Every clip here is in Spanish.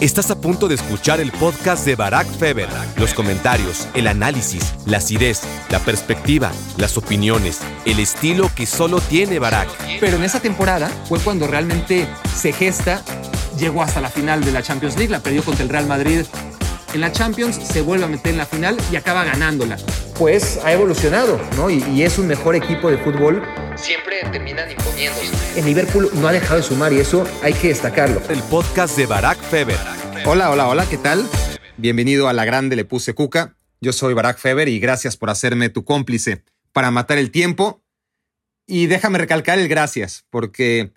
Estás a punto de escuchar el podcast de Barack Feber. Los comentarios, el análisis, la acidez, la perspectiva, las opiniones, el estilo que solo tiene Barack. Pero en esa temporada fue cuando realmente se gesta, llegó hasta la final de la Champions League, la perdió contra el Real Madrid. En la Champions se vuelve a meter en la final y acaba ganándola. Pues ha evolucionado, ¿no? Y, y es un mejor equipo de fútbol siempre terminan imponiéndose. El Liverpool no ha dejado de sumar y eso hay que destacarlo. El podcast de Barack Feber. Hola, hola, hola, ¿qué tal? Bienvenido a La Grande Le Puse Cuca. Yo soy Barack Feber y gracias por hacerme tu cómplice para matar el tiempo. Y déjame recalcar el gracias, porque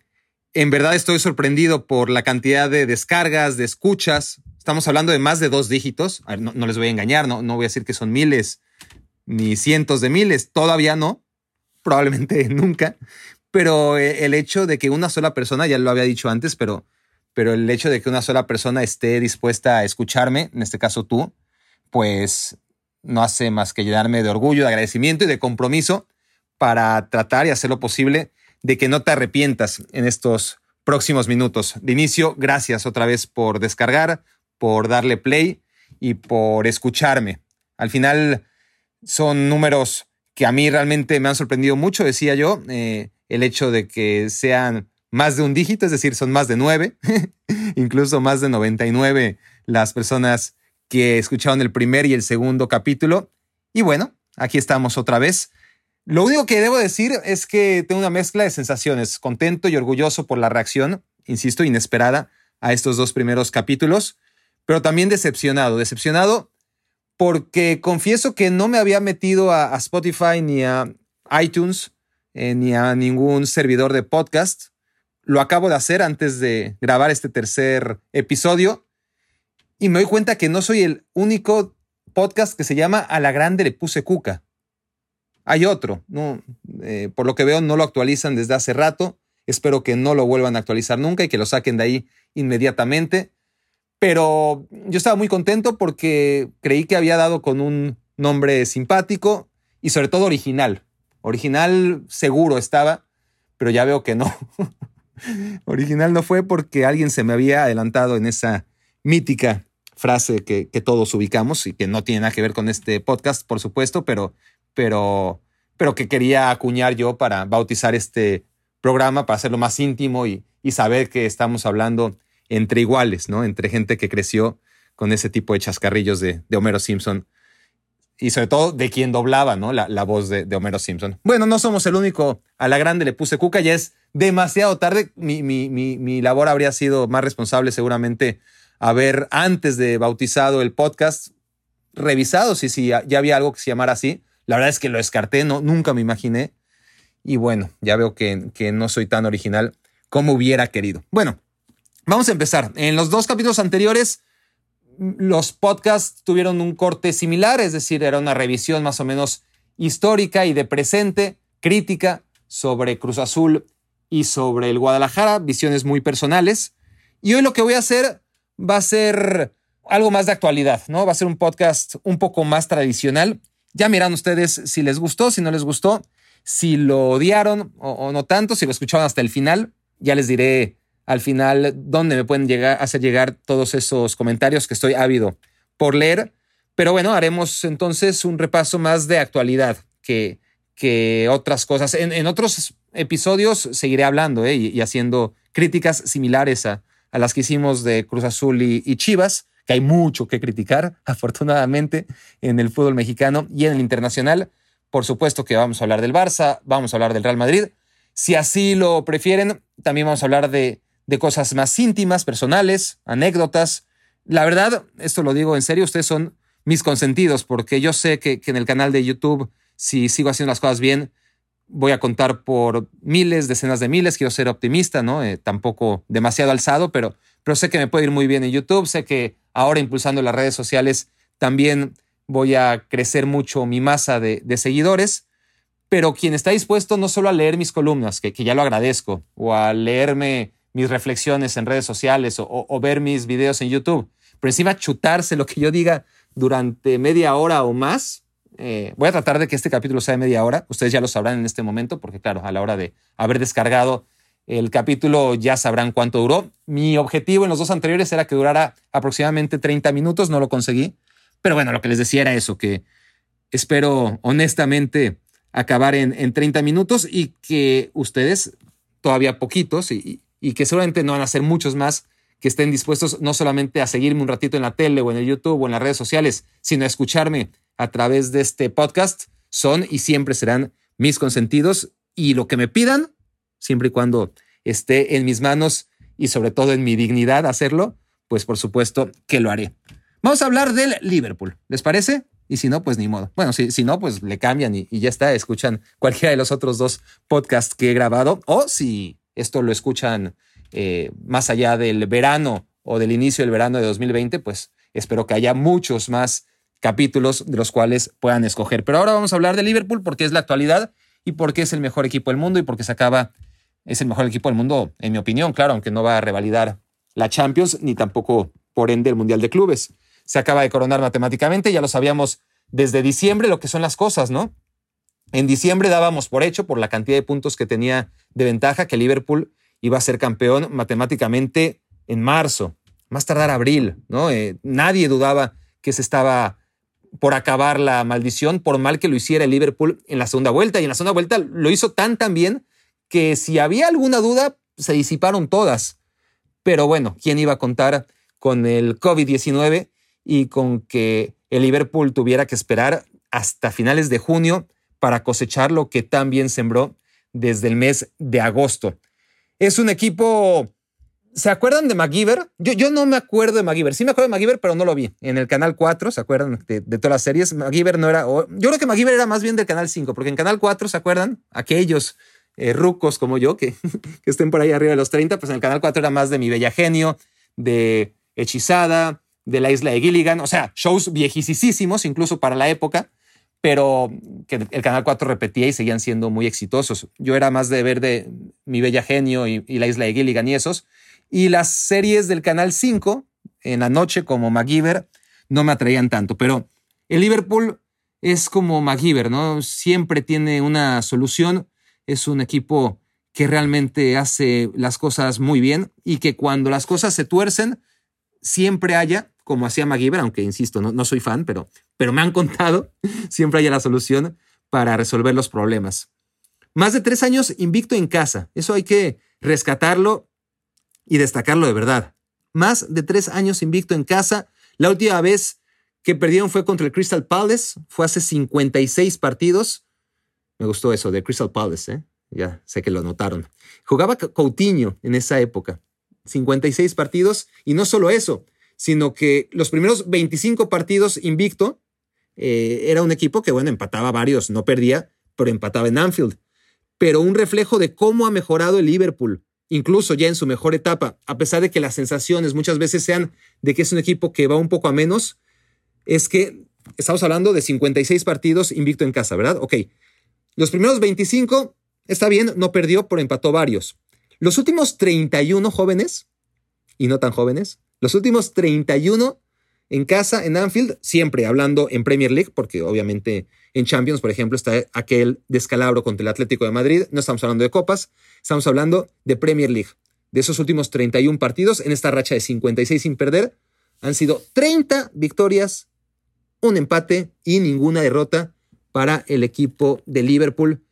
en verdad estoy sorprendido por la cantidad de descargas, de escuchas. Estamos hablando de más de dos dígitos. no, no, les voy a engañar, no, no voy a decir que son miles ni cientos de miles, todavía no, probablemente nunca, pero eh, el hecho de que una sola persona, ya lo había dicho antes, pero, pero el hecho de que una sola persona esté dispuesta a escucharme, en este caso tú, pues no hace más que llenarme de orgullo, de agradecimiento y de compromiso para tratar y hacer lo posible de que no te arrepientas en estos próximos minutos. De inicio, gracias otra vez por descargar, por darle play y por escucharme. Al final son números que a mí realmente me han sorprendido mucho, decía yo, eh, el hecho de que sean más de un dígito, es decir, son más de nueve, incluso más de 99 las personas que escucharon el primer y el segundo capítulo. Y bueno, aquí estamos otra vez. Lo único que debo decir es que tengo una mezcla de sensaciones, contento y orgulloso por la reacción, insisto, inesperada a estos dos primeros capítulos, pero también decepcionado, decepcionado porque confieso que no me había metido a, Spotify ni a iTunes eh, ni a ningún servidor de podcast. Lo acabo de hacer antes de grabar este tercer episodio y me doy cuenta que no soy el único podcast que se llama A la Grande le puse cuca. Hay otro, no, eh, por lo que veo no lo actualizan desde hace rato. Espero que no lo vuelvan a actualizar nunca y que lo saquen de ahí inmediatamente. Pero yo estaba muy contento porque creí que había dado con un nombre simpático y sobre todo original. Original seguro estaba, pero ya veo que no. original no fue porque alguien se me había adelantado en esa mítica frase que, todos ubicamos y que no tiene nada que ver con este podcast, por supuesto, pero, pero, pero que quería acuñar yo para bautizar este programa, para hacerlo más íntimo y, y saber que estamos hablando entre iguales, ¿no? Entre gente que creció con ese tipo de chascarrillos de, Homero Simpson y sobre todo de quien doblaba, ¿no? La, voz de, Homero Simpson. Bueno, no somos el único. A la grande le puse cuca, ya es demasiado tarde. Mi, mi, mi, labor habría sido más responsable seguramente haber antes de bautizado el podcast revisado si, si ya había algo que se llamara así. La verdad es que lo descarté, no, nunca me imaginé. Y bueno, ya veo que, que no soy tan original como hubiera querido. Bueno, Vamos a empezar. En los dos capítulos anteriores, los podcasts tuvieron un corte similar, es decir, era una revisión más o menos histórica y de presente, crítica sobre Cruz Azul y sobre el Guadalajara, visiones muy personales. Y hoy lo que voy a hacer va a ser algo más de actualidad, ¿no? Va a ser un podcast un poco más tradicional. Ya miran ustedes si les gustó, si no les gustó, si lo odiaron o, o no tanto, si lo escucharon hasta el final. Ya les diré al final dónde me pueden llegar, hacer llegar todos esos comentarios que estoy ávido por leer. Pero bueno, haremos entonces un repaso más de actualidad que, que otras cosas. En, otros episodios seguiré hablando ¿eh? y, haciendo críticas similares a, a, las que hicimos de Cruz Azul y, y Chivas, que hay mucho que criticar, afortunadamente, en el fútbol mexicano y en el internacional. Por supuesto que vamos a hablar del Barça, vamos a hablar del Real Madrid. Si así lo prefieren, también vamos a hablar de de cosas más íntimas, personales, anécdotas. La verdad, esto lo digo en serio, ustedes son mis consentidos, porque yo sé que, en el canal de YouTube, si sigo haciendo las cosas bien, voy a contar por miles, decenas de miles, quiero ser optimista, ¿no? Eh, tampoco demasiado alzado, pero, pero sé que me puede ir muy bien en YouTube, sé que ahora impulsando las redes sociales también voy a crecer mucho mi masa de, seguidores, pero quien está dispuesto no solo a leer mis columnas, que, que ya lo agradezco, o a leerme mis reflexiones en redes sociales o, ver mis videos en YouTube, pero encima chutarse lo que yo diga durante media hora o más. Eh, voy a tratar de que este capítulo sea de media hora. Ustedes ya lo sabrán en este momento, porque claro, a la hora de haber descargado el capítulo ya sabrán cuánto duró. Mi objetivo en los dos anteriores era que durara aproximadamente 30 minutos, no lo conseguí. Pero bueno, lo que les decía era eso, que espero honestamente acabar en, en 30 minutos y que ustedes, todavía poquitos, y, y que seguramente no van a ser muchos más, que estén dispuestos no solamente a seguirme un ratito en la tele o en el YouTube o en las redes sociales, sino a escucharme a través de este podcast, son y siempre serán mis consentidos y lo que me pidan, siempre y cuando esté en mis manos y sobre todo en mi dignidad hacerlo, pues por supuesto que lo haré. Vamos a hablar del Liverpool, ¿les parece? Y si no, pues ni modo. Bueno, si, si no, pues le cambian y, y ya está, escuchan cualquiera de los otros dos podcasts que he grabado o si esto lo escuchan eh, más allá del verano o del inicio del verano de 2020, pues espero que haya muchos más capítulos de los cuales puedan escoger. Pero ahora vamos a hablar de Liverpool porque es la actualidad y porque es el mejor equipo del mundo y porque se acaba, es el mejor equipo del mundo, en mi opinión, claro, aunque no va a revalidar la Champions ni tampoco por ende el Mundial de Clubes. Se acaba de coronar matemáticamente, ya lo sabíamos desde diciembre lo que son las cosas, ¿no? En diciembre dábamos por hecho, por la cantidad de puntos que tenía de ventaja, que Liverpool iba a ser campeón matemáticamente en marzo, más tardar abril, ¿no? Eh, nadie dudaba que se estaba por acabar la maldición, por mal que lo hiciera el Liverpool en la segunda vuelta. Y en la segunda vuelta lo hizo tan tan bien que si había alguna duda, se disiparon todas. Pero bueno, ¿quién iba a contar con el COVID-19 y con que el Liverpool tuviera que esperar hasta finales de junio para cosechar lo que tan bien sembró desde el mes de agosto? Es un equipo. ¿Se acuerdan de MacGyver? Yo, no me acuerdo de MacGyver. Sí me acuerdo de MacGyver, pero no lo vi. En el canal 4, ¿se acuerdan de, todas las series? MacGyver no era. yo creo que MacGyver era más bien del canal 5, porque en canal 4, ¿se acuerdan? Aquellos eh, rucos como yo que, que estén por ahí arriba de los 30, pues en el canal 4 era más de Mi Bella Genio, de Hechizada, de la isla de Gilligan. O sea, shows viejísimos, incluso para la época pero que el Canal 4 repetía y seguían siendo muy exitosos. Yo era más de ver de Mi Bella Genio y, La Isla de Gilligan y esos. Y las series del Canal 5, en la noche, como MacGyver, no me atraían tanto. Pero el Liverpool es como MacGyver, ¿no? Siempre tiene una solución. Es un equipo que realmente hace las cosas muy bien y que cuando las cosas se tuercen, siempre haya, como hacía MacGyver, aunque insisto, no, no soy fan, pero pero me han contado, siempre hay la solución para resolver los problemas. Más de tres años invicto en casa, eso hay que rescatarlo y destacarlo de verdad. Más de tres años invicto en casa. La última vez que perdieron fue contra el Crystal Palace, fue hace 56 partidos. Me gustó eso de Crystal Palace, ¿eh? ya sé que lo notaron. Jugaba Coutinho en esa época, 56 partidos, y no solo eso, sino que los primeros 25 partidos invicto eh, era un equipo que, bueno, empataba varios, no perdía, pero empataba en Anfield. Pero un reflejo de cómo ha mejorado el Liverpool, incluso ya en su mejor etapa, a pesar de que las sensaciones muchas veces sean de que es un equipo que va un poco a menos, es que estamos hablando de 56 partidos invicto en casa, ¿verdad? Ok. Los primeros 25, está bien, no perdió, pero empató varios. Los últimos 31 jóvenes, y no tan jóvenes, los últimos 31 en casa, en Anfield, siempre hablando en Premier League, porque obviamente en Champions, por ejemplo, está aquel descalabro contra el Atlético de Madrid. No estamos hablando de copas, estamos hablando de Premier League. De esos últimos 31 partidos, en esta racha de 56 sin perder, han sido 30 victorias, un empate y ninguna derrota para el equipo de Liverpool,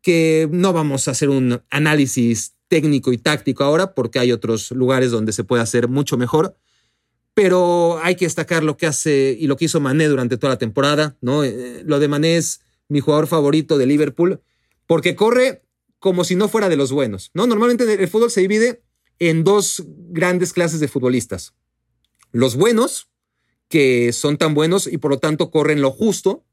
que no vamos a hacer un análisis técnico y táctico ahora, porque hay otros lugares donde se puede hacer mucho mejor pero hay que destacar lo que hace y lo que hizo Mané durante toda la temporada, ¿no? Eh, lo de Mané es mi jugador favorito de Liverpool porque corre como si no fuera de los buenos, ¿no? Normalmente el fútbol se divide en dos grandes clases de futbolistas. Los buenos, que son tan buenos y por lo tanto corren lo justo,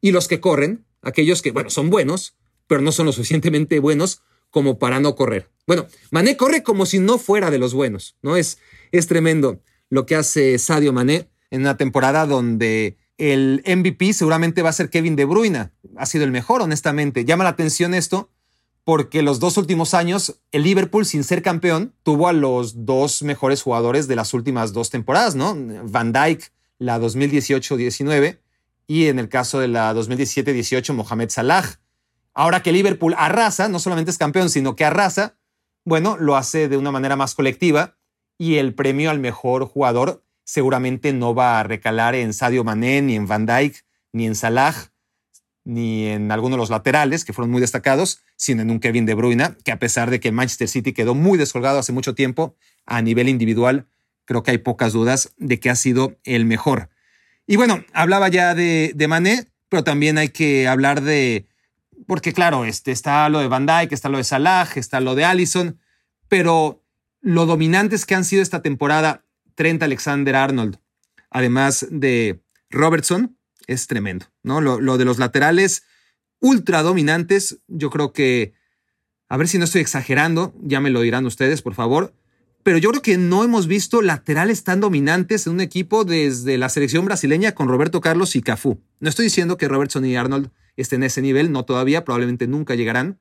y los que corren, aquellos que, bueno, son buenos, pero no son lo suficientemente buenos como para no correr. Bueno, Mané corre como si no fuera de los buenos, ¿no? Es, es tremendo lo que hace Sadio Mané en una temporada donde el MVP seguramente va a ser Kevin De Bruyne. Ha sido el mejor, honestamente. Llama la atención esto porque los dos últimos años el Liverpool, sin ser campeón, tuvo a los dos mejores jugadores de las últimas dos temporadas, ¿no? Van Dijk, la 2018-19, y en el caso de la 2017-18, Mohamed Salah. Ahora que Liverpool arrasa, no solamente es campeón, sino que arrasa, bueno, lo hace de una manera más colectiva y el premio al mejor jugador seguramente no va a recalar en Sadio Mané, ni en Van Dijk, ni en Salah, ni en alguno de los laterales, que fueron muy destacados, sino en un Kevin De Bruyne, que a pesar de que Manchester City quedó muy descolgado hace mucho tiempo, a nivel individual, creo que hay pocas dudas de que ha sido el mejor. Y bueno, hablaba ya de, de Mané, pero también hay que hablar de, porque claro, este, está lo de Van Dijk, está lo de Salah, está lo de Allison, pero lo dominantes que han sido esta temporada Trent Alexander Arnold, además de Robertson, es tremendo, ¿no? Lo, de los laterales ultra dominantes, yo creo que, a ver si no estoy exagerando, ya me lo dirán ustedes, por favor, pero yo creo que no hemos visto laterales tan dominantes en un equipo desde la selección brasileña con Roberto Carlos y Cafú. No estoy diciendo que Robertson y Arnold estén en ese nivel, no todavía, probablemente nunca llegarán,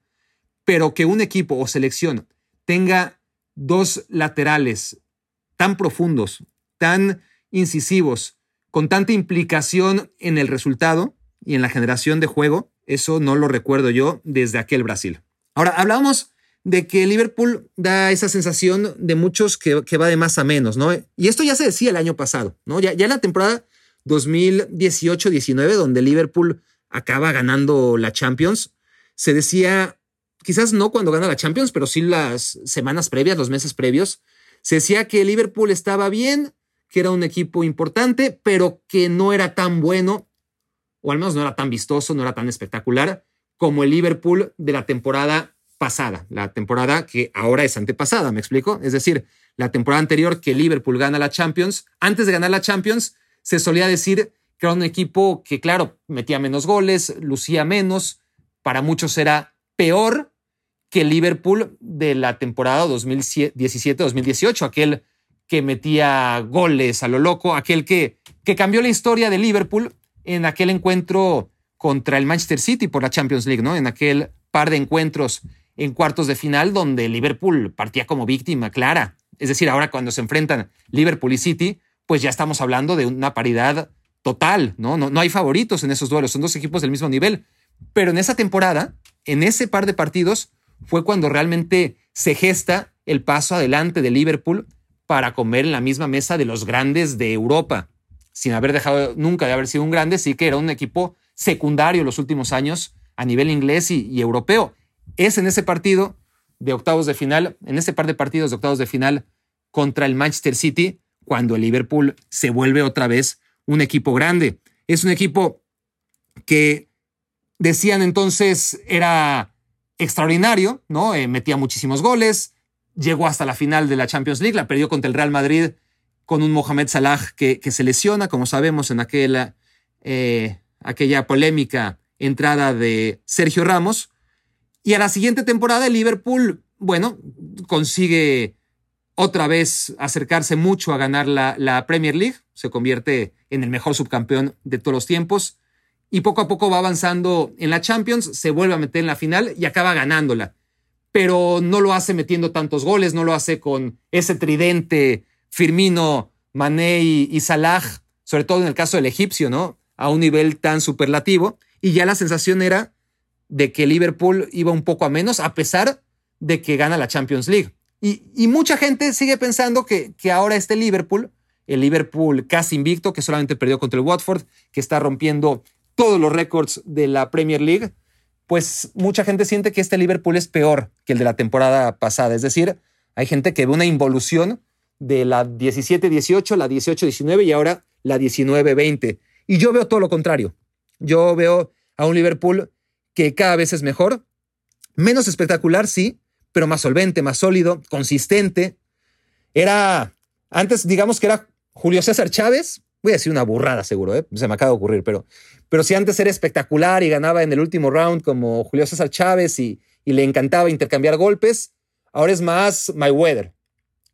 pero que un equipo o selección tenga dos laterales tan profundos, tan incisivos, con tanta implicación en el resultado y en la generación de juego, eso no lo recuerdo yo desde aquel Brasil. Ahora, hablábamos de que Liverpool da esa sensación de muchos que, va de más a menos, ¿no? Y esto ya se decía el año pasado, ¿no? Ya, ya en la temporada 2018-19, donde Liverpool acaba ganando la Champions, se decía, quizás no cuando gana la Champions, pero sí las semanas previas, los meses previos, se decía que Liverpool estaba bien, que era un equipo importante, pero que no era tan bueno, o al menos no era tan vistoso, no era tan espectacular como el Liverpool de la temporada pasada, la temporada que ahora es antepasada, ¿me explico? Es decir, la temporada anterior que Liverpool gana la Champions, antes de ganar la Champions, se solía decir que era un equipo que, claro, metía menos goles, lucía menos, para muchos era peor que Liverpool de la temporada 2017-2018, aquel que metía goles a lo loco, aquel que, que cambió la historia de Liverpool en aquel encuentro contra el Manchester City por la Champions League, ¿no? En aquel par de encuentros en cuartos de final donde Liverpool partía como víctima clara. Es decir, ahora cuando se enfrentan Liverpool y City, pues ya estamos hablando de una paridad total, ¿no? No, no hay favoritos en esos duelos, son dos equipos del mismo nivel. Pero en esa temporada, en ese par de partidos, fue cuando realmente se gesta el paso adelante de Liverpool para comer en la misma mesa de los grandes de Europa, sin haber dejado nunca de haber sido un grande, sí que era un equipo secundario los últimos años a nivel inglés y europeo. Es en ese partido de octavos de final, en ese par de partidos de octavos de final contra el Manchester City, cuando el Liverpool se vuelve otra vez un equipo grande. Es un equipo que decían entonces era extraordinario, ¿no? Eh, metía muchísimos goles, llegó hasta la final de la Champions League, la perdió contra el Real Madrid con un Mohamed Salah que, se lesiona, como sabemos, en aquella, eh, aquella polémica entrada de Sergio Ramos. Y a la siguiente temporada el Liverpool, bueno, consigue otra vez acercarse mucho a ganar la, la Premier League, se convierte en el mejor subcampeón de todos los tiempos y poco a poco va avanzando en la Champions, se vuelve a meter en la final y acaba ganándola. Pero no lo hace metiendo tantos goles, no lo hace con ese tridente Firmino, Mané y, Salah, sobre todo en el caso del egipcio, ¿no? A un nivel tan superlativo. Y ya la sensación era de que Liverpool iba un poco a menos, a pesar de que gana la Champions League. Y, mucha gente sigue pensando que, que ahora este Liverpool el Liverpool casi invicto, que solamente perdió contra el Watford, que está rompiendo todos los récords de la Premier League, pues mucha gente siente que este Liverpool es peor que el de la temporada pasada. Es decir, hay gente que ve una involución de la 17-18, la 18-19 y ahora la 19-20. Y yo veo todo lo contrario. Yo veo a un Liverpool que cada vez es mejor, menos espectacular, sí, pero más solvente, más sólido, consistente. Era, antes digamos que era Julio César Chávez, voy a decir una burrada seguro, ¿eh? se me acaba de ocurrir, pero, pero si antes era espectacular y ganaba en el último round como Julio César Chávez y, le encantaba intercambiar golpes, ahora es más My Weather.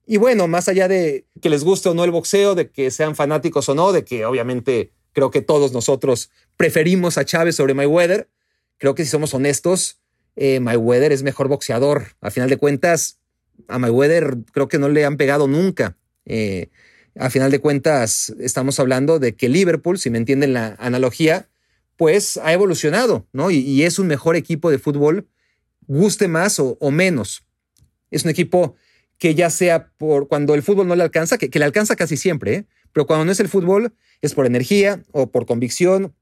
Y bueno, más allá de que les guste o no el boxeo, de que sean fanáticos o no, de que obviamente creo que todos nosotros preferimos a Chávez sobre Mayweather, creo que si somos honestos, eh, Mayweather es mejor boxeador. A final de cuentas, a Mayweather creo que no le han pegado nunca. Eh, a final de cuentas, estamos hablando de que Liverpool, si me entienden la analogía, pues ha evolucionado, ¿no? Y, es un mejor equipo de fútbol, guste más o, menos. Es un equipo que ya sea por cuando el fútbol no le alcanza, que, le alcanza casi siempre, ¿eh? pero cuando no es el fútbol, es por energía o por convicción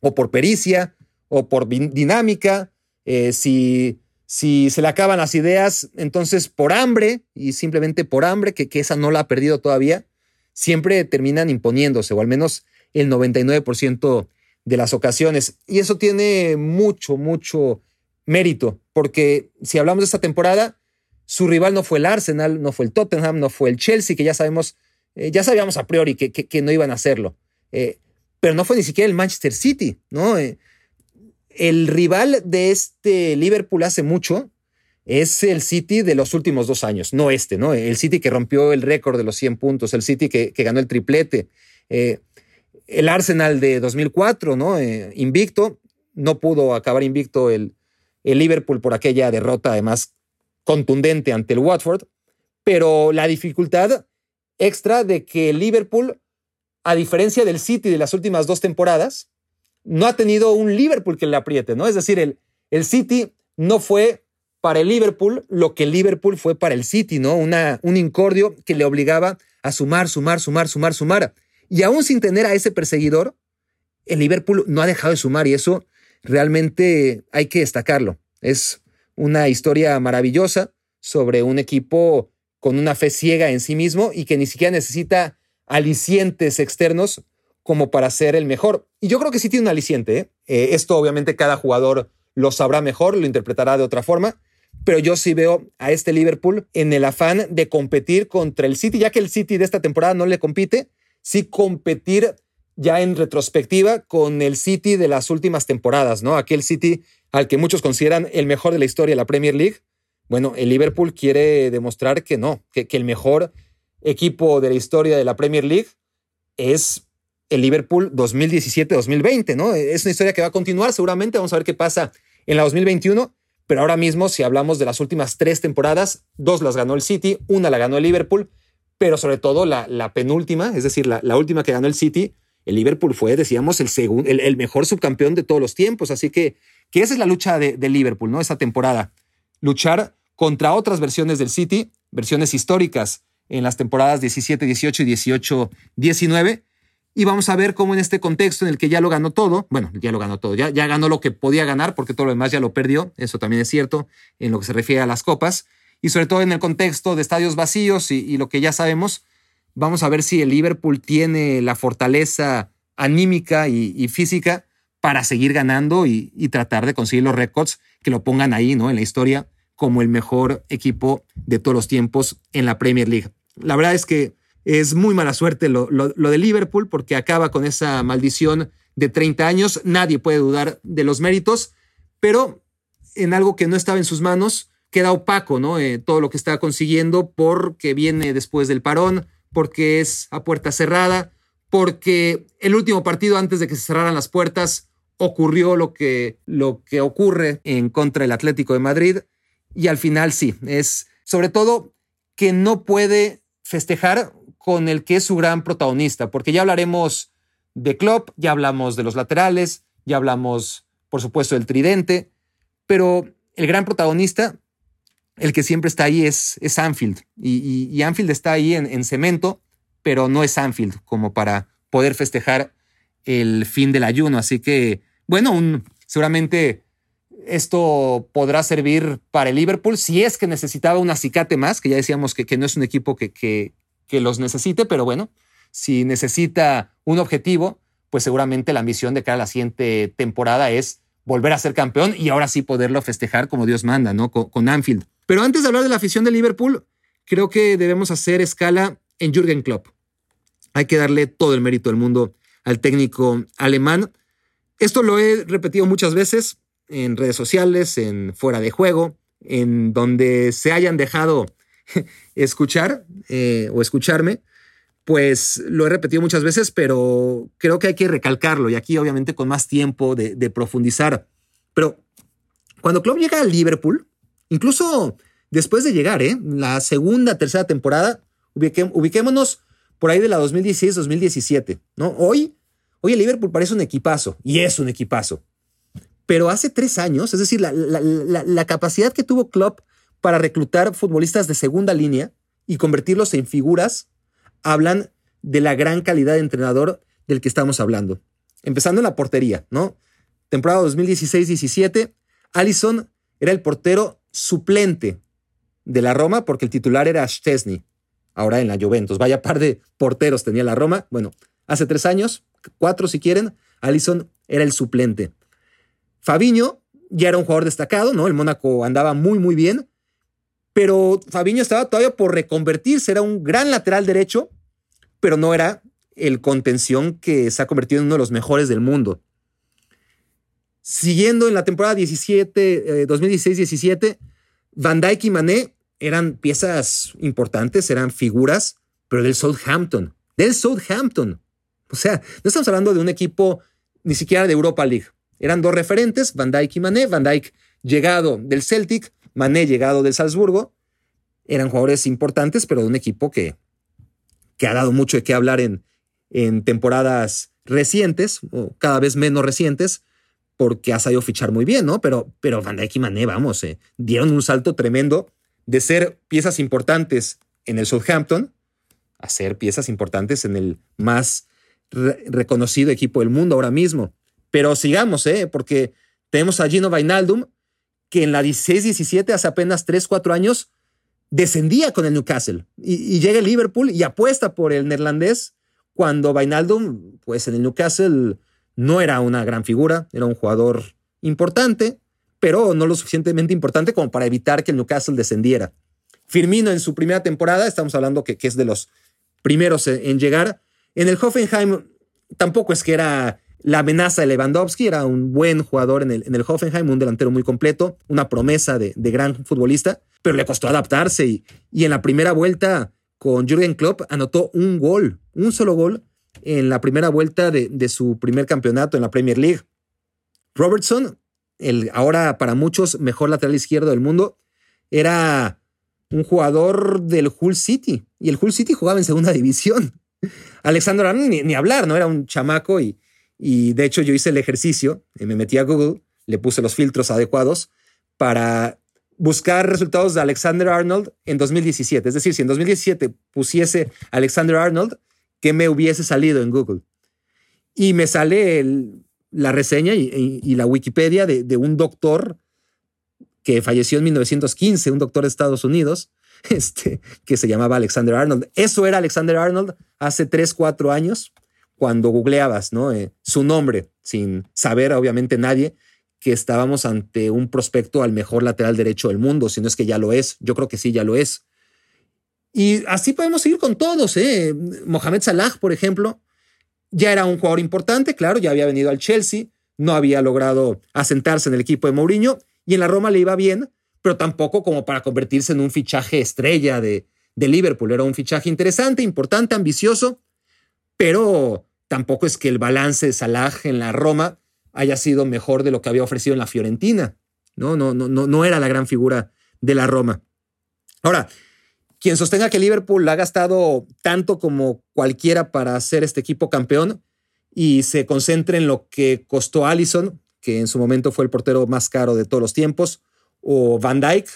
o por pericia o por dinámica. Eh, si, si se le acaban las ideas, entonces por hambre y simplemente por hambre, que, que esa no la ha perdido todavía, siempre terminan imponiéndose, o al menos el 99% de las ocasiones. Y eso tiene mucho, mucho mérito, porque si hablamos de esta temporada, su rival no fue el Arsenal, no fue el Tottenham, no fue el Chelsea, que ya sabemos, eh, ya sabíamos a priori que, que, no iban a hacerlo. Eh, pero no fue ni siquiera el Manchester City, ¿no? El rival de este Liverpool hace mucho es el City de los últimos dos años, no este, ¿no? El City que rompió el récord de los 100 puntos, el City que, ganó el triplete, el Arsenal de 2004, ¿no? invicto, no pudo acabar invicto el, el Liverpool por aquella derrota, además contundente ante el Watford, pero la dificultad extra de que el Liverpool, a diferencia del City de las últimas dos temporadas, no ha tenido un Liverpool que le apriete, ¿no? Es decir, el, el City no fue para el Liverpool lo que Liverpool fue para el City, ¿no? Una, un incordio que le obligaba a sumar, sumar, sumar, sumar, sumar. Y aún sin tener a ese perseguidor, el Liverpool no ha dejado de sumar y eso realmente hay que destacarlo. Es una historia maravillosa sobre un equipo con una fe ciega en sí mismo y que ni siquiera necesita alicientes externos como para ser el mejor. Y yo creo que sí tiene un aliciente. ¿eh? Eh, esto obviamente cada jugador lo sabrá mejor, lo interpretará de otra forma, pero yo sí veo a este Liverpool en el afán de competir contra el City, ya que el City de esta temporada no le compite, sí competir ya en retrospectiva con el City de las últimas temporadas, ¿no? Aquel City al que muchos consideran el mejor de la historia de la Premier League. Bueno, el Liverpool quiere demostrar que no, que, el mejor equipo de la historia de la Premier League es el Liverpool 2017-2020, ¿no? Es una historia que va a continuar, seguramente vamos a ver qué pasa en la 2021, pero ahora mismo si hablamos de las últimas tres temporadas, dos las ganó el City, una la ganó el Liverpool, pero sobre todo la, la penúltima, es decir, la, la última que ganó el City, el Liverpool fue, decíamos, el, segundo, el, mejor subcampeón de todos los tiempos. Así que, que esa es la lucha de, Liverpool, ¿no? Esa temporada. Luchar contra otras versiones del City, versiones históricas en las temporadas 17, 18 y 18, 19. Y vamos a ver cómo en este contexto en el que ya lo ganó todo, bueno, ya lo ganó todo, ya, ya ganó lo que podía ganar porque todo lo demás ya lo perdió, eso también es cierto en lo que se refiere a las copas, y sobre todo en el contexto de estadios vacíos y lo que ya sabemos, Vamos a ver si el Liverpool tiene la fortaleza anímica y, física para seguir ganando y, tratar de conseguir los récords que lo pongan ahí, ¿no? En la historia como el mejor equipo de todos los tiempos en la Premier League. La verdad es que es muy mala suerte lo, de Liverpool porque acaba con esa maldición de 30 años. Nadie puede dudar de los méritos, pero en algo que no estaba en sus manos queda opaco, ¿no? Eh, todo lo que está consiguiendo porque viene después del parón, porque es a puerta cerrada, porque el último partido antes de que se cerraran las puertas ocurrió lo que, lo que ocurre en contra del Atlético de Madrid y al final sí, es sobre todo que no puede festejar con el que es su gran protagonista, porque ya hablaremos de Klopp, ya hablamos de los laterales, ya hablamos, por supuesto, del tridente, pero el gran protagonista el que siempre está ahí es, es Anfield. Y, Anfield está ahí en, cemento, pero no es Anfield como para poder festejar el fin del ayuno. Así que, bueno, seguramente esto podrá servir para el Liverpool si es que necesitaba un acicate más, que ya decíamos que, que no es un equipo que, que los necesite, pero bueno, si necesita un objetivo, pues seguramente la ambición de cara a la siguiente temporada es volver a ser campeón y ahora sí poderlo festejar como Dios manda, ¿no? con Anfield. Pero antes de hablar de la afición de Liverpool, creo que debemos hacer escala en Jürgen Klopp. Hay que darle todo el mérito del mundo al técnico alemán. Esto lo he repetido muchas veces en redes sociales, en fuera de juego, en donde se hayan dejado escuchar eh, o escucharme, pues lo he repetido muchas veces, pero creo que hay que recalcarlo y aquí obviamente con más tiempo de, profundizar. Pero cuando Klopp llega al Liverpool, Incluso después de llegar, ¿eh? La segunda, tercera temporada, ubiquémonos por ahí de la 2016-2017, ¿no? Hoy, hoy el Liverpool parece un equipazo, y es un equipazo. Pero hace tres años, es decir, la, capacidad que tuvo Klopp para reclutar futbolistas de segunda línea y convertirlos en figuras, hablan de la gran calidad de entrenador del que estamos hablando. Empezando en la portería, ¿no? Temporada 2016-17, Allison era el portero suplente de la Roma porque el titular era Szczesny, ahora en la Juventus. Vaya par de porteros tenía la Roma. Bueno, hace tres años, cuatro si quieren, Allison era el suplente. Fabiño ya era un jugador destacado, ¿no? El Mónaco andaba muy, muy bien pero Fabiño estaba todavía por reconvertirse, era un gran lateral derecho, pero no era el contención que se ha convertido en uno de los mejores del mundo. Siguiendo en la temporada 17, 2016-17, eh, Van Dijk y Mané eran piezas importantes, eran figuras, pero del Southampton, del Southampton. O sea, no estamos hablando de un equipo ni siquiera de Europa League. Eran dos referentes, Van Dijk y Mané. Van Dijk llegado del Celtic, Mané llegado del Salzburgo, eran jugadores importantes, pero de un equipo que, que ha dado mucho de qué hablar en, en temporadas recientes, o cada vez menos recientes, porque ha sabido fichar muy bien, ¿no? Pero, pero Van Dijk y Mané, vamos, eh, dieron un salto tremendo de ser piezas importantes en el Southampton a ser piezas importantes en el más reconocido equipo del mundo ahora mismo. Pero sigamos, ¿eh? Porque tenemos a Gino Vainaldum, que en la 16-17, hace apenas 3-4 años, descendía con el Newcastle. Y, llega el Liverpool y apuesta por el neerlandés cuando Vainaldum, pues en el Newcastle no era una gran figura, era un jugador importante, pero no lo suficientemente importante como para evitar que el Newcastle descendiera. Firmino en su primera temporada, estamos hablando que, que es de los primeros en llegar. En el Hoffenheim tampoco es que era la amenaza de Lewandowski era un buen jugador en el, en el Hoffenheim, un delantero muy completo, una promesa de, gran futbolista, pero le costó adaptarse y, y en la primera vuelta con Jürgen Klopp anotó un gol, un solo gol en la primera vuelta de, de su primer campeonato en la Premier League. Robertson, el ahora para muchos mejor lateral izquierdo del mundo, era un jugador del Hull City y el Hull City jugaba en segunda división. Alexander Arnold ni, ni hablar, ¿no? Era un chamaco y, y de hecho yo hice el ejercicio, y me metí a Google, le puse los filtros adecuados para buscar resultados de Alexander Arnold en 2017. Es decir, si en 2017 pusiese Alexander Arnold, ¿qué me hubiese salido en Google? Y me sale la reseña y, la Wikipedia de, un doctor que falleció en 1915, un doctor de Estados Unidos, este, que se llamaba Alexander Arnold. Eso era Alexander Arnold hace 3, 4 años cuando googleabas ¿no? Eh, su nombre, sin saber obviamente nadie que estábamos ante un prospecto al mejor lateral derecho del mundo, si no es que ya lo es. Yo creo que sí, ya lo es. Y así podemos seguir con todos. ¿eh? Mohamed Salah, por ejemplo, ya era un jugador importante, claro, ya había venido al Chelsea, no había logrado asentarse en el equipo de Mourinho y en la Roma le iba bien, pero tampoco como para convertirse en un fichaje estrella de, de Liverpool. Era un fichaje interesante, importante, ambicioso, pero tampoco es que el balance de Salah en la Roma haya sido mejor de lo que había ofrecido en la Fiorentina. No, no, no, no, no era la gran figura de la Roma. Ahora, quien sostenga que Liverpool ha gastado tanto como cualquiera para hacer este equipo campeón y se concentre en lo que costó Allison, que en su momento fue el portero más caro de todos los tiempos, o Van Dyke,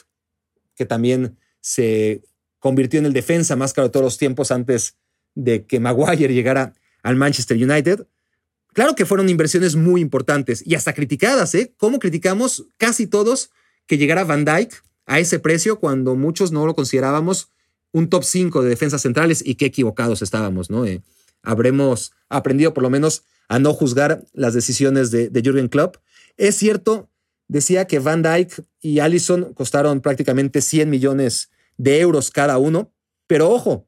que también se convirtió en el defensa más caro de todos los tiempos antes de que Maguire llegara al Manchester United. Claro que fueron inversiones muy importantes y hasta criticadas, ¿eh? ¿Cómo criticamos casi todos que llegara Van Dyke a ese precio cuando muchos no lo considerábamos un top 5 de defensas centrales y qué equivocados estábamos, ¿no? Eh, habremos aprendido por lo menos a no juzgar las decisiones de, Jürgen Klopp. Es cierto, decía que Van Dyke y Allison costaron prácticamente 100 millones de euros cada uno, pero ojo,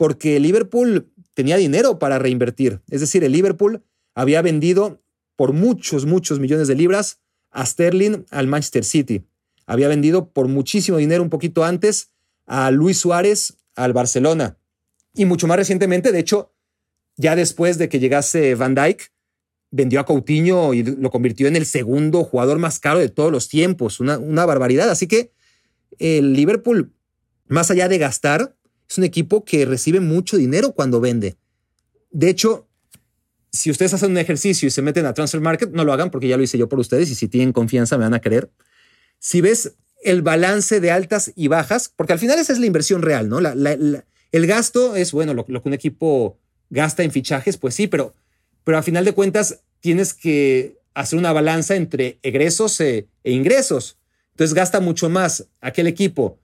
porque Liverpool tenía dinero para reinvertir. Es decir, el Liverpool había vendido por muchos, muchos millones de libras a Sterling al Manchester City. Había vendido por muchísimo dinero un poquito antes a Luis Suárez al Barcelona. Y mucho más recientemente, de hecho, ya después de que llegase Van Dijk, vendió a Coutinho y lo convirtió en el segundo jugador más caro de todos los tiempos. Una, una barbaridad. Así que el Liverpool, más allá de gastar, es un equipo que recibe mucho dinero cuando vende. De hecho, si ustedes hacen un ejercicio y se meten a Transfer Market, no lo hagan porque ya lo hice yo por ustedes y si tienen confianza me van a creer. Si ves el balance de altas y bajas, porque al final esa es la inversión real, ¿no? el gasto es, bueno, lo, que un equipo gasta en fichajes, pues sí, pero, pero a final de cuentas tienes que hacer una balanza entre egresos e, e ingresos. Entonces gasta mucho más aquel equipo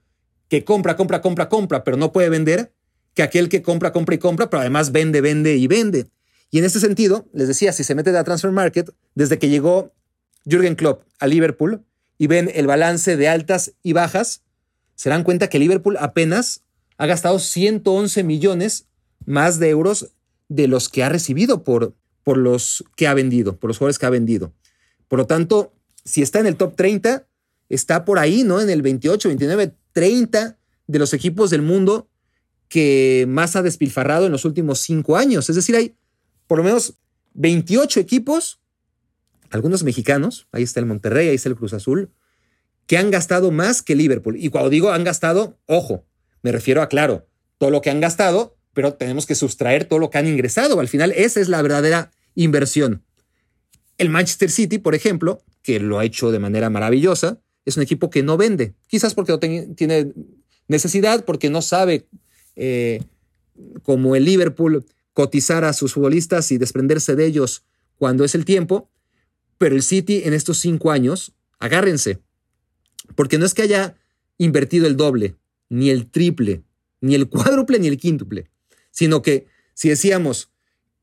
que compra, compra, compra, compra, pero no puede vender, que aquel que compra, compra y compra, pero además vende, vende y vende. Y en ese sentido, les decía, si se mete a transfer market, desde que llegó Jürgen Klopp a Liverpool y ven el balance de altas y bajas, se dan cuenta que Liverpool apenas ha gastado 111 millones más de euros de los que ha recibido por, por los que ha vendido, por los jugadores que ha vendido. Por lo tanto, si está en el top 30, está por ahí, ¿no? En el 28, 29, 30 de los equipos del mundo que más ha despilfarrado en los últimos cinco años. Es decir, hay por lo menos 28 equipos, algunos mexicanos, ahí está el Monterrey, ahí está el Cruz Azul, que han gastado más que Liverpool. Y cuando digo han gastado, ojo, me refiero a, claro, todo lo que han gastado, pero tenemos que sustraer todo lo que han ingresado. Al final, esa es la verdadera inversión. El Manchester City, por ejemplo, que lo ha hecho de manera maravillosa, es un equipo que no vende, quizás porque no tiene necesidad, porque no sabe, eh, como el Liverpool, cotizar a sus futbolistas y desprenderse de ellos cuando es el tiempo, pero el City en estos cinco años, agárrense, porque no es que haya invertido el doble, ni el triple, ni el cuádruple, ni el quíntuple, sino que si decíamos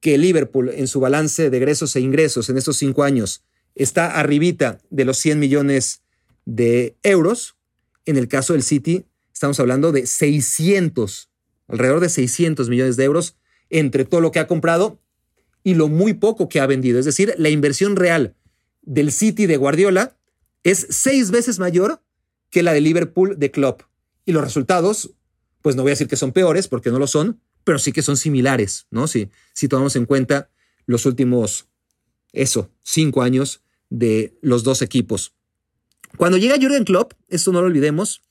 que Liverpool en su balance de egresos e ingresos en estos cinco años está arribita de los 100 millones de euros, en el caso del City estamos hablando de 600, alrededor de 600 millones de euros entre todo lo que ha comprado y lo muy poco que ha vendido. Es decir, la inversión real del City de Guardiola es seis veces mayor que la de Liverpool de Klopp. Y los resultados, pues no voy a decir que son peores, porque no lo son, pero sí que son similares, ¿no? Si, si tomamos en cuenta los últimos, eso, cinco años de los dos equipos. Cuando llega Jürgen Klopp, esto no lo olvidemos,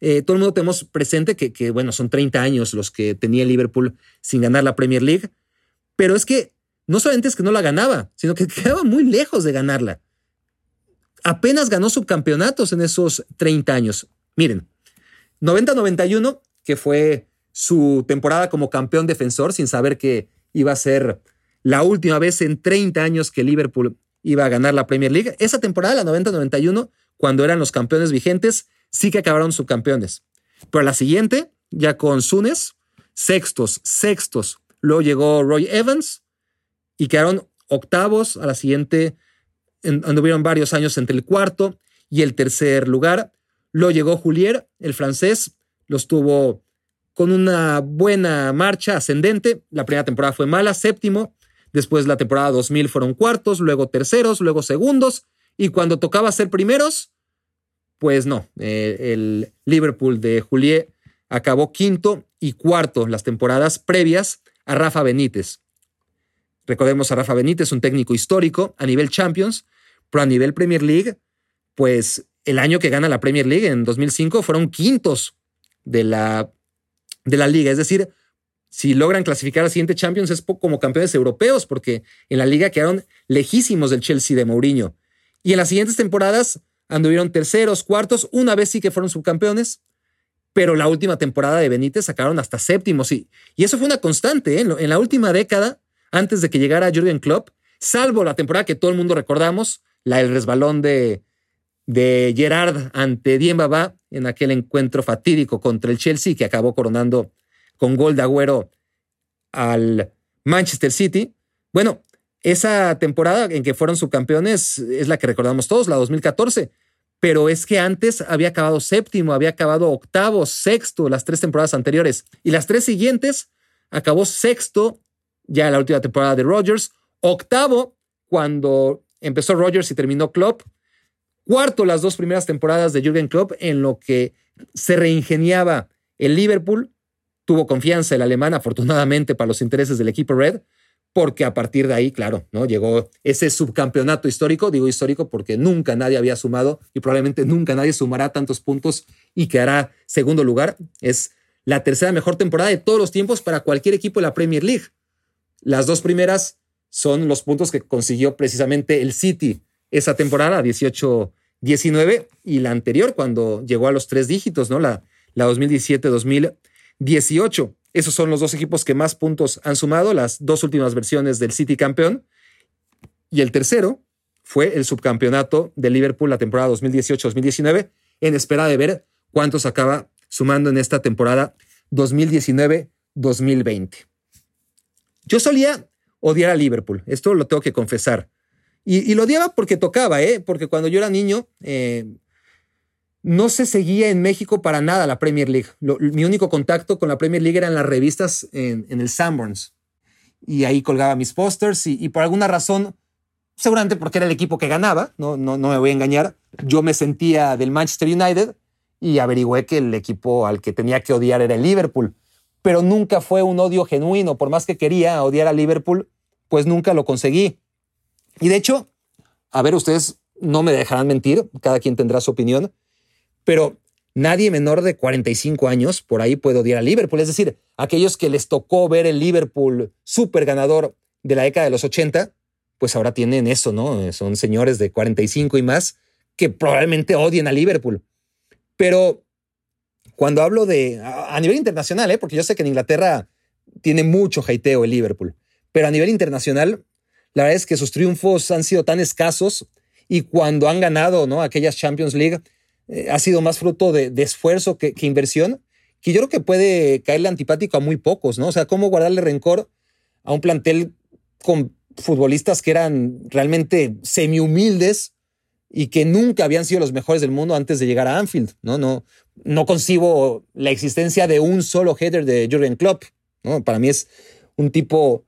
eh, todo el mundo tenemos presente que, bueno, son 30 años los que tenía Liverpool sin ganar la Premier League, pero es que no solamente es que no la ganaba, sino que quedaba muy lejos de ganarla. Apenas ganó subcampeonatos en esos 30 años. Miren, 90-91, que fue su temporada como campeón defensor, sin saber que iba a ser la última vez en 30 años que Liverpool iba a ganar la Premier League. Esa temporada, la 90-91, cuando eran los campeones vigentes, sí que acabaron subcampeones. Pero la siguiente, ya con Sunes, sextos, sextos. Luego llegó Roy Evans y quedaron octavos. A la siguiente anduvieron varios años entre el cuarto y el tercer lugar. Luego llegó Julier, el francés, los tuvo con una buena marcha ascendente. La primera temporada fue mala, séptimo. Después la temporada 2000 fueron cuartos, luego terceros, luego segundos. Y cuando tocaba ser primeros, pues no, eh, el Liverpool de Juliet acabó quinto y cuarto las temporadas previas a Rafa Benítez. Recordemos a Rafa Benítez, un técnico histórico a nivel Champions, pero a nivel Premier League, pues el año que gana la Premier League en 2005 fueron quintos de la, de la liga. Es decir, si logran clasificar al siguiente Champions es como campeones europeos, porque en la liga quedaron lejísimos del Chelsea de Mourinho. Y en las siguientes temporadas anduvieron terceros, cuartos, una vez sí que fueron subcampeones, pero la última temporada de Benítez sacaron hasta séptimos y, y eso fue una constante. ¿eh? En, la última década, antes de que llegara Jürgen Klopp, salvo la temporada que todo el mundo recordamos, la resbalón de, de Gerard ante Diembaba en aquel encuentro fatídico contra el Chelsea que acabó coronando con gol de Agüero al Manchester City. Bueno, esa temporada en que fueron subcampeones es la que recordamos todos, la 2014. Pero es que antes había acabado séptimo, había acabado octavo, sexto las tres temporadas anteriores. Y las tres siguientes acabó sexto, ya la última temporada de Rodgers, octavo cuando empezó Rodgers y terminó Klopp, cuarto las dos primeras temporadas de Jürgen Klopp en lo que se reingeniaba el Liverpool, tuvo confianza el alemán afortunadamente para los intereses del equipo Red, porque a partir de ahí, claro, ¿no? Llegó ese subcampeonato histórico, digo histórico porque nunca nadie había sumado y probablemente nunca nadie sumará tantos puntos y quedará segundo lugar. Es la tercera mejor temporada de todos los tiempos para cualquier equipo de la Premier League. Las dos primeras son los puntos que consiguió precisamente el City esa temporada, 18 2019 y la anterior cuando llegó a los tres dígitos, ¿no? La, la 2017-2018. Esos son los dos equipos que más puntos han sumado, las dos últimas versiones del City campeón. Y el tercero fue el subcampeonato de Liverpool la temporada 2018-2019, en espera de ver cuántos acaba sumando en esta temporada 2019-2020. Yo solía odiar a Liverpool, esto lo tengo que confesar. Y, lo odiaba porque tocaba, ¿eh? porque cuando yo era niño eh, no se seguía en México para nada la Premier League. mi único contacto con la Premier League eran las revistas en, el Sanborns. Y ahí colgaba mis pósters y, por alguna razón, seguramente porque era el equipo que ganaba, no, no, no me voy a engañar, yo me sentía del Manchester United y averigüé que el equipo al que tenía que odiar era el Liverpool. Pero nunca fue un odio genuino, por más que quería odiar a Liverpool, pues nunca lo conseguí. Y de hecho, a ver, ustedes no me dejarán mentir, cada quien tendrá su opinión, pero nadie menor de 45 años por ahí puede odiar a Liverpool. Es decir, aquellos que les tocó ver el Liverpool súper ganador de la década de los 80, pues ahora tienen eso, ¿no? Son señores de 45 y más que probablemente odien a Liverpool. Pero cuando hablo de, a nivel internacional, ¿eh? porque yo sé que en Inglaterra tiene mucho hateo el Liverpool, pero a nivel internacional, la verdad es que sus triunfos han sido tan escasos y cuando han ganado ¿no? aquellas Champions League, eh, ha sido más fruto de, esfuerzo que, inversión, que yo creo que puede caerle antipático a muy pocos, ¿no? O sea, ¿cómo guardarle rencor a un plantel con futbolistas que eran realmente semi-humildes y que nunca habían sido los mejores del mundo antes de llegar a Anfield, ¿no? No, no concibo la existencia de un solo header de Jürgen Klopp, ¿no? Para mí es un tipo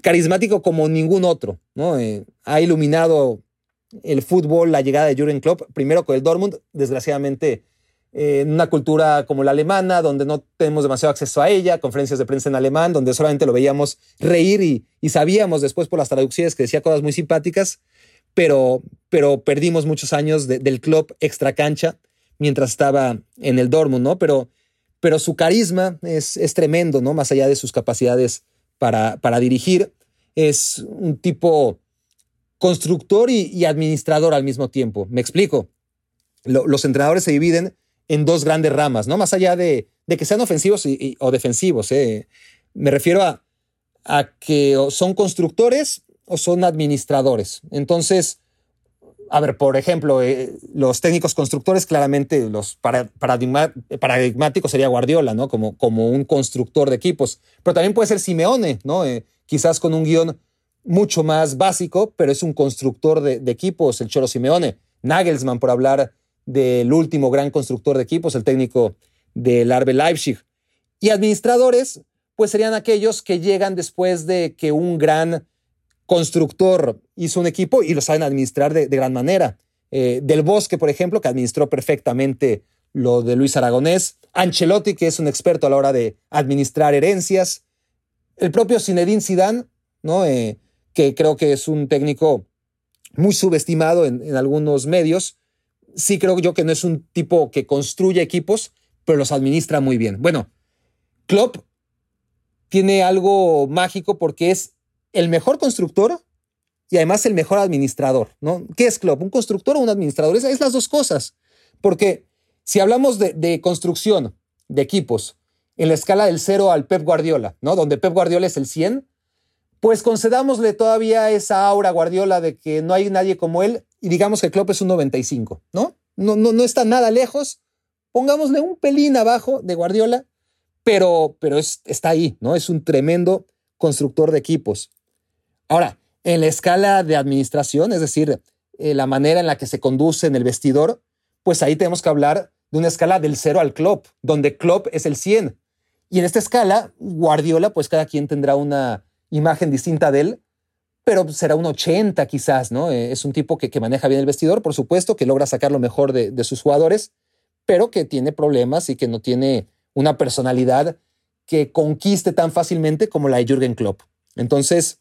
carismático como ningún otro, ¿no? Eh, ha iluminado el fútbol, la llegada de Jürgen Klopp, primero con el Dortmund, desgraciadamente eh, en una cultura como la alemana, donde no tenemos demasiado acceso a ella, conferencias de prensa en alemán, donde solamente lo veíamos reír y, sabíamos después por las traducciones que decía cosas muy simpáticas, pero, pero perdimos muchos años del club extra cancha mientras estaba en el Dortmund, ¿no? Pero, pero su carisma es, es tremendo, ¿no? Más allá de sus capacidades para, para dirigir, es un tipo constructor y, administrador al mismo tiempo. Me explico. los entrenadores se dividen en dos grandes ramas, ¿no? Más allá de, que sean ofensivos o defensivos. ¿eh? Me refiero a, que son constructores o son administradores. Entonces, a ver, por ejemplo, eh, los técnicos constructores, claramente los paradigmáticos sería Guardiola, ¿no? Como, como un constructor de equipos. Pero también puede ser Simeone, ¿no? Eh, quizás con un guion mucho más básico, pero es un constructor de, equipos, el Cholo Simeone. Nagelsmann, por hablar del último gran constructor de equipos, el técnico del Arbe Leipzig. Y administradores, pues serían aquellos que llegan después de que un gran constructor hizo un equipo y lo saben administrar de, gran manera. Eh, del Bosque, por ejemplo, que administró perfectamente lo de Luis Aragonés. Ancelotti, que es un experto a la hora de administrar herencias. El propio Zinedine Zidane, ¿no? Eh, que creo que es un técnico muy subestimado en, algunos medios. Sí creo yo que no es un tipo que construye equipos, pero los administra muy bien. Bueno, Klopp tiene algo mágico porque es el mejor constructor y además el mejor administrador, ¿no? ¿Qué es Klopp? ¿Un constructor o un administrador? Es, es las dos cosas. Porque si hablamos de, construcción de equipos en la escala del 0 al Pep Guardiola, ¿no? Donde Pep Guardiola es el 100, pues concedámosle todavía esa aura Guardiola de que no hay nadie como él y digamos que Klopp es un 95, ¿no? No, no, no está nada lejos. Pongámosle un pelín abajo de Guardiola, pero, pero está ahí, ¿no? Es un tremendo constructor de equipos. Ahora, en la escala de administración, es decir, eh, la manera en la que se conduce en el vestidor, pues ahí tenemos que hablar de una escala del 0 al Klopp, donde Klopp es el 100. Y en esta escala, Guardiola, pues cada quien tendrá una, imagen distinta de él, pero será un 80 quizás, ¿no? Eh, es un tipo que, maneja bien el vestidor, por supuesto, que logra sacar lo mejor de, sus jugadores, pero que tiene problemas y que no tiene una personalidad que conquiste tan fácilmente como la de Jürgen Klopp. Entonces,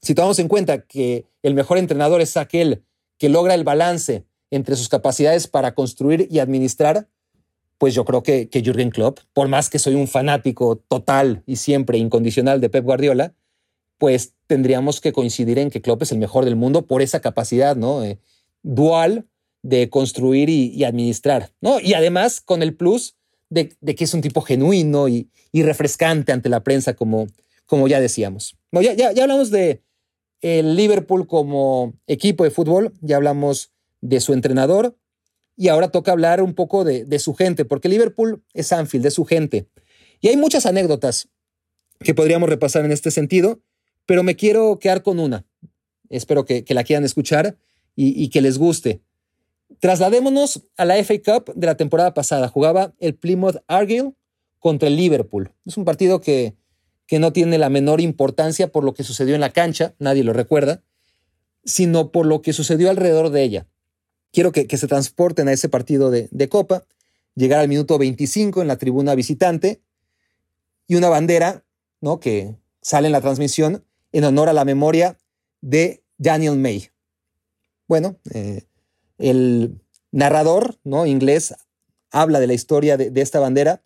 si tomamos en cuenta que el mejor entrenador es aquel que logra el balance entre sus capacidades para construir y administrar, pues yo creo que, que Jürgen Klopp, por más que soy un fanático total y siempre incondicional de Pep Guardiola, pues tendríamos que coincidir en que Klopp es el mejor del mundo por esa capacidad ¿no? Eh, dual de construir y, administrar, ¿no? Y además con el plus de, que es un tipo genuino y, refrescante ante la prensa, como, como ya decíamos. ya, ya, ya, hablamos de el Liverpool como equipo de fútbol, ya hablamos de su entrenador y ahora toca hablar un poco de, de su gente, porque Liverpool es Anfield, de su gente. Y hay muchas anécdotas que podríamos repasar en este sentido, pero me quiero quedar con una. Espero que, la quieran escuchar y, que les guste. Trasladémonos a la FA Cup de la temporada pasada. Jugaba el Plymouth Argyle contra el Liverpool. Es un partido que, que no tiene la menor importancia por lo que sucedió en la cancha, nadie lo recuerda, sino por lo que sucedió alrededor de ella. Quiero que, se transporten a ese partido de, de Copa, llegar al minuto 25 en la tribuna visitante y una bandera ¿no? que sale en la transmisión en honor a la memoria de Daniel May. Bueno, eh, el narrador ¿no? inglés habla de la historia de, esta bandera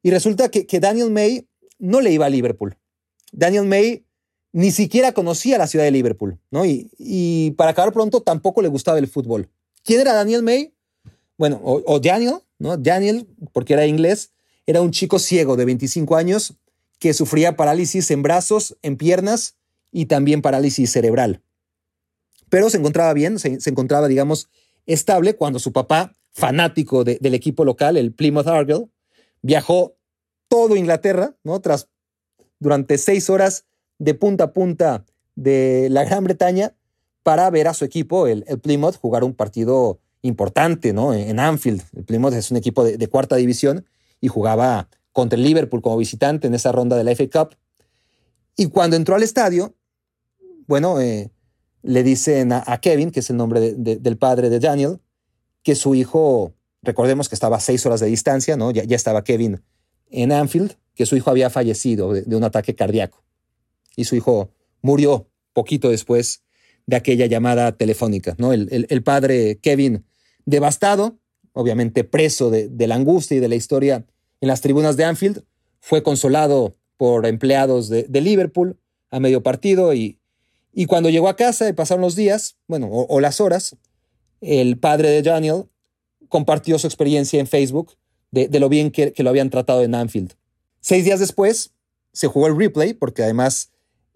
y resulta que, Daniel May no le iba a Liverpool. Daniel May ni siquiera conocía la ciudad de Liverpool, ¿no? Y, para acabar pronto tampoco le gustaba el fútbol. ¿Quién era Daniel May? Bueno, o, o, Daniel, ¿no? Daniel, porque era inglés, era un chico ciego de 25 años que sufría parálisis en brazos, en piernas y también parálisis cerebral. Pero se encontraba bien, se, encontraba, digamos, estable cuando su papá, fanático del equipo local, el Plymouth Argyle, viajó todo Inglaterra, ¿no? Tras durante seis horas de punta a punta de la Gran Bretaña para ver a su equipo, el, Plymouth, jugar un partido importante, ¿no? En Anfield. El Plymouth es un equipo de, de cuarta división y jugaba contra el Liverpool como visitante en esa ronda de la FA Cup. Y cuando entró al estadio, bueno, eh, le dicen a, Kevin, que es el nombre del padre de Daniel, que su hijo, recordemos que estaba a seis horas de distancia, ¿no? Ya, estaba Kevin en Anfield, que su hijo había fallecido de, un ataque cardíaco. Y su hijo murió poquito después de aquella llamada telefónica, ¿no? El, padre Kevin, devastado, obviamente preso de, de la angustia y de la historia en las tribunas de Anfield, fue consolado por empleados de, Liverpool a medio partido y, y, cuando llegó a casa y pasaron los días, bueno, o, las horas, el padre de Daniel compartió su experiencia en Facebook de, lo bien que, lo habían tratado en Anfield. Seis días después se jugó el replay porque además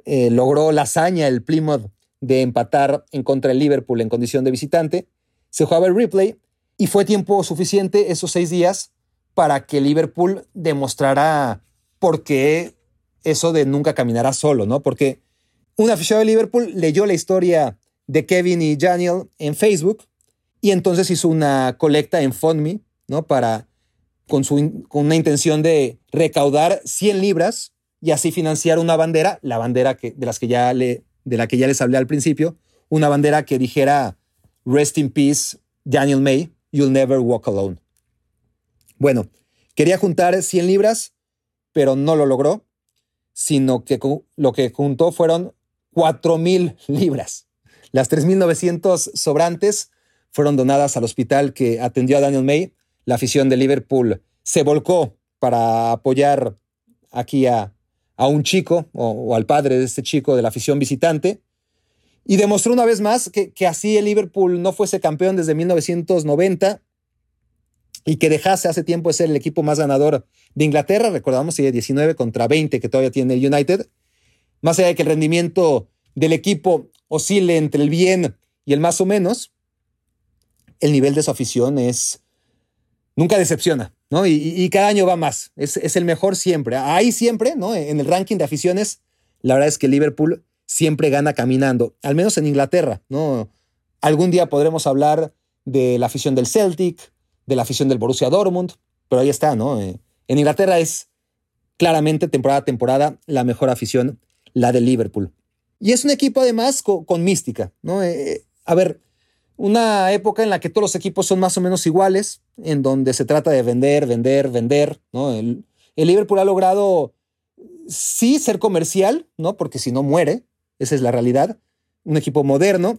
eh, logró la hazaña el Plymouth de empatar en contra del Liverpool en condición de visitante. Se jugaba el replay y fue tiempo suficiente esos seis días para que Liverpool demostrara por qué eso de nunca caminará solo, ¿no? Porque un aficionado de Liverpool leyó la historia de Kevin y Daniel en Facebook y entonces hizo una colecta en FundMe, ¿no? Para, con, su, con una intención de recaudar 100 libras y así financiar una bandera, la bandera que, de, las que ya le, de la que ya les hablé al principio, una bandera que dijera Rest in Peace, Daniel May, You'll Never Walk Alone. Bueno, quería juntar 100 libras, pero no lo logró, sino que lo que juntó fueron 4.000 libras. Las 3.900 sobrantes fueron donadas al hospital que atendió a Daniel May. La afición de Liverpool se volcó para apoyar aquí a, un chico o, al padre de este chico de la afición visitante y demostró una vez más que, que así el Liverpool no fuese campeón desde 1990 y que dejase hace tiempo de ser el equipo más ganador de Inglaterra. Recordamos, sigue 19 contra 20 que todavía tiene el United. Más allá de que el rendimiento del equipo oscile entre el bien y el más o menos, el nivel de su afición es. nunca decepciona, ¿no? Y, cada año va más. Es, es, el mejor siempre. Ahí siempre, ¿no? En el ranking de aficiones, la verdad es que Liverpool siempre gana caminando, al menos en Inglaterra, ¿no? Algún día podremos hablar de la afición del Celtic, de la afición del Borussia Dortmund, pero ahí está, ¿no? Eh, en Inglaterra es claramente temporada a temporada la mejor afición, la de Liverpool. Y es un equipo además con, mística, ¿no? Eh, eh, a ver, una época en la que todos los equipos son más o menos iguales, en donde se trata de vender, vender, vender, ¿no? El, el Liverpool ha logrado, sí, ser comercial, ¿no? Porque si no muere, esa es la realidad. Un equipo moderno,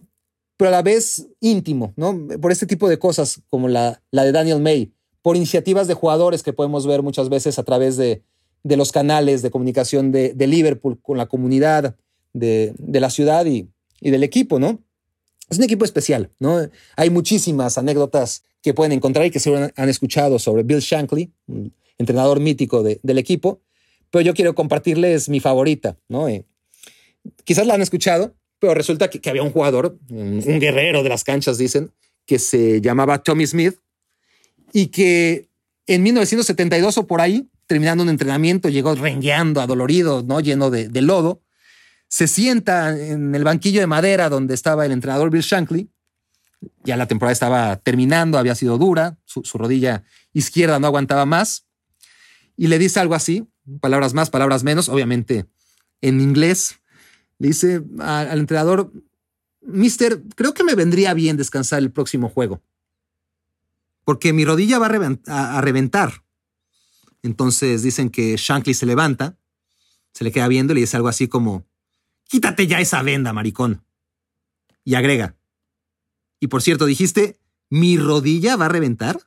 pero a la vez íntimo, ¿no? Por este tipo de cosas como la, la de Daniel May, por iniciativas de jugadores que podemos ver muchas veces a través de, de los canales de comunicación de, de, Liverpool con la comunidad de, de la ciudad y, y, del equipo, ¿no? Es un equipo especial, ¿no? Hay muchísimas anécdotas que pueden encontrar y que se han escuchado sobre Bill Shankly, entrenador mítico del equipo, pero yo quiero compartirles mi favorita, ¿no? Eh, quizás la han escuchado, pero resulta que, había un jugador, un, guerrero de las canchas, dicen, que se llamaba Tommy Smith y que en 1972 o por ahí, terminando un entrenamiento, llegó rengueando, adolorido, ¿no? lleno de, lodo, se sienta en el banquillo de madera donde estaba el entrenador Bill Shankly. Ya la temporada estaba terminando, había sido dura, su rodilla izquierda no aguantaba más. Y le dice algo así, palabras más, palabras menos, obviamente en inglés. Le dice al entrenador, Mister, creo que me vendría bien descansar el próximo juego. Porque mi rodilla va a, reventar. Entonces dicen que Shankly se levanta, se le queda viendo y le dice algo así como, quítate ya esa venda, maricón. Y agrega, y por cierto, dijiste, ¿mi rodilla va a reventar?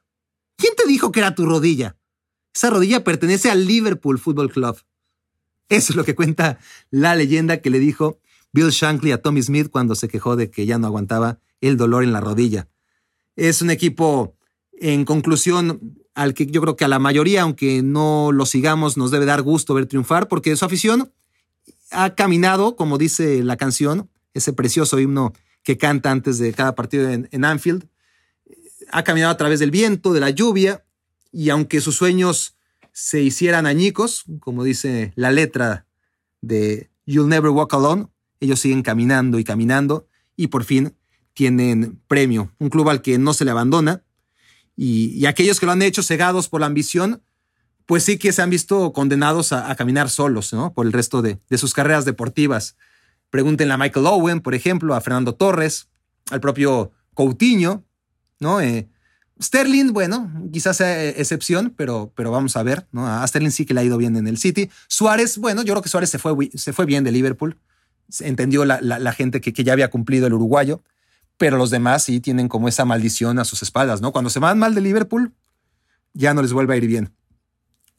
¿Quién te dijo que era tu rodilla? Esa rodilla pertenece al Liverpool Football Club. Eso es lo que cuenta la leyenda que le dijo Bill Shankly a Tommy Smith cuando se quejó de que ya no aguantaba el dolor en la rodilla. Es un equipo, en conclusión, al que yo creo que a la mayoría, aunque no lo sigamos, nos debe dar gusto ver triunfar, porque su afición ha caminado, como dice la canción, ese precioso himno que canta antes de cada partido en, en Anfield, ha caminado a través del viento, de la lluvia, y aunque sus sueños se hicieran añicos, como dice la letra de You'll Never Walk Alone, ellos siguen caminando y caminando y por fin tienen premio. Un club al que no se le abandona y, aquellos que lo han hecho cegados por la ambición, pues sí que se han visto condenados a, caminar solos ¿no? por el resto de, sus carreras deportivas. Pregúntenle a Michael Owen, por ejemplo, a Fernando Torres, al propio Coutinho, ¿no? Eh, Sterling, bueno, quizás sea eh, excepción, pero, pero vamos a ver, ¿no? A Sterling sí que le ha ido bien en el City. Suárez, bueno, yo creo que Suárez se fue, se fue bien de Liverpool. Entendió la, gente que, ya había cumplido el uruguayo, pero los demás sí tienen como esa maldición a sus espaldas, ¿no? Cuando se van mal de Liverpool, ya no les vuelve a ir bien.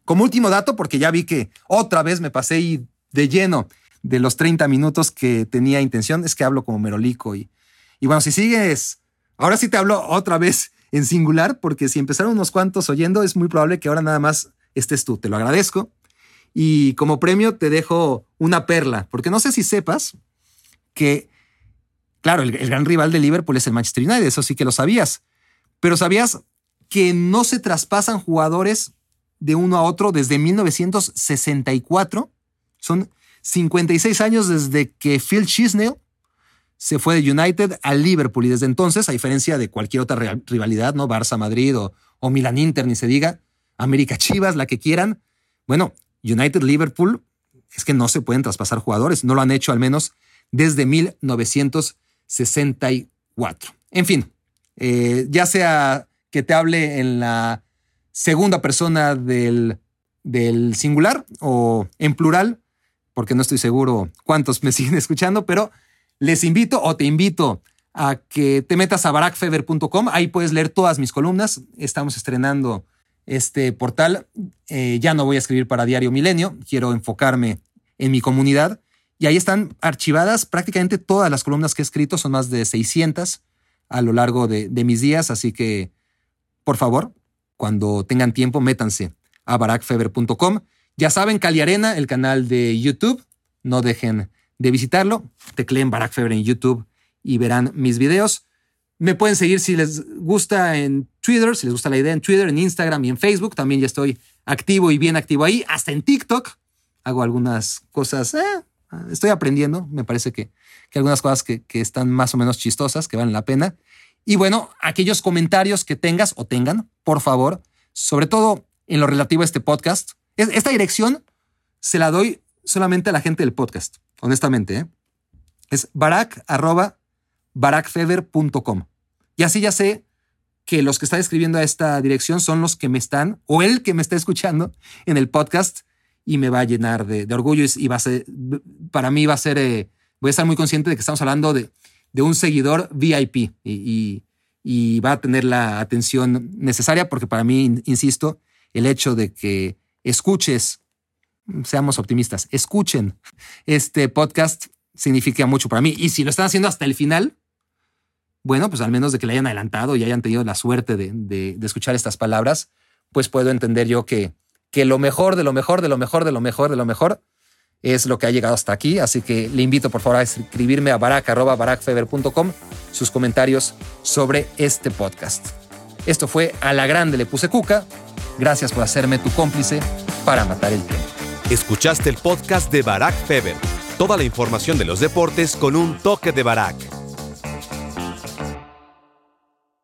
Como último dato, porque ya vi que otra vez me pasé y de lleno de los 30 minutos que tenía intención, es que hablo como merolico y, y bueno, si sigues, ahora sí te hablo otra vez en singular, porque si empezaron unos cuantos oyendo, es muy probable que ahora nada más estés tú. Te lo agradezco. Y como premio te dejo una perla, porque no sé si sepas que, claro, el, gran rival de Liverpool es el Manchester United, eso sí que lo sabías, pero sabías que no se traspasan jugadores de uno a otro desde 1964. Son 56 años desde que Phil Chisnell se fue de United al Liverpool y desde entonces, a diferencia de cualquier otra rivalidad, ¿no? Barça Madrid o, o Milan Inter, ni se diga, América Chivas, la que quieran. Bueno, United Liverpool es que no se pueden traspasar jugadores, no lo han hecho al menos desde 1964. En fin, eh, ya sea que te hable en la segunda persona del, del singular o en plural, porque no estoy seguro cuántos me siguen escuchando, pero les invito o te invito a que te metas a barackfever.com. Ahí puedes leer todas mis columnas. Estamos estrenando este portal. Eh, ya no voy a escribir para Diario Milenio. Quiero enfocarme en mi comunidad. Y ahí están archivadas prácticamente todas las columnas que he escrito. Son más de 600 a lo largo de, mis días. Así que, por favor, cuando tengan tiempo, métanse a barackfever.com. Ya saben, Cali Arena, el canal de YouTube. No dejen de visitarlo. Tecleen Barack Feber en YouTube y verán mis videos. Me pueden seguir si les gusta en Twitter, si les gusta la idea en Twitter, en Instagram y en Facebook. También ya estoy activo y bien activo ahí. Hasta en TikTok hago algunas cosas. Eh, estoy aprendiendo. Me parece que, que algunas cosas que, que están más o menos chistosas, que valen la pena. Y bueno, aquellos comentarios que tengas o tengan, por favor, sobre todo en lo relativo a este podcast. Esta dirección se la doy solamente a la gente del podcast honestamente. ¿eh? Es barack arroba. Y así ya sé que los que están escribiendo a esta dirección son los que me están, o el que me está escuchando en el podcast y me va a llenar de, orgullo y va a ser, para mí va a ser, eh, voy a estar muy consciente de que estamos hablando de, de un seguidor VIP y, y, va a tener la atención necesaria porque para mí, insisto, el hecho de que escuches seamos optimistas, escuchen este podcast, significa mucho para mí. Y si lo están haciendo hasta el final, bueno, pues al menos de que le hayan adelantado y hayan tenido la suerte de, escuchar estas palabras, pues puedo entender yo que, que lo mejor de lo mejor, de lo mejor, de lo mejor, de lo mejor, es lo que ha llegado hasta aquí. Así que le invito por favor a escribirme a barack.barackfeber.com sus comentarios sobre este podcast. Esto fue A la Grande le puse cuca. Gracias por hacerme tu cómplice para matar el tiempo. Escuchaste el podcast de Barack Feber. Toda la información de los deportes con un toque de Barack.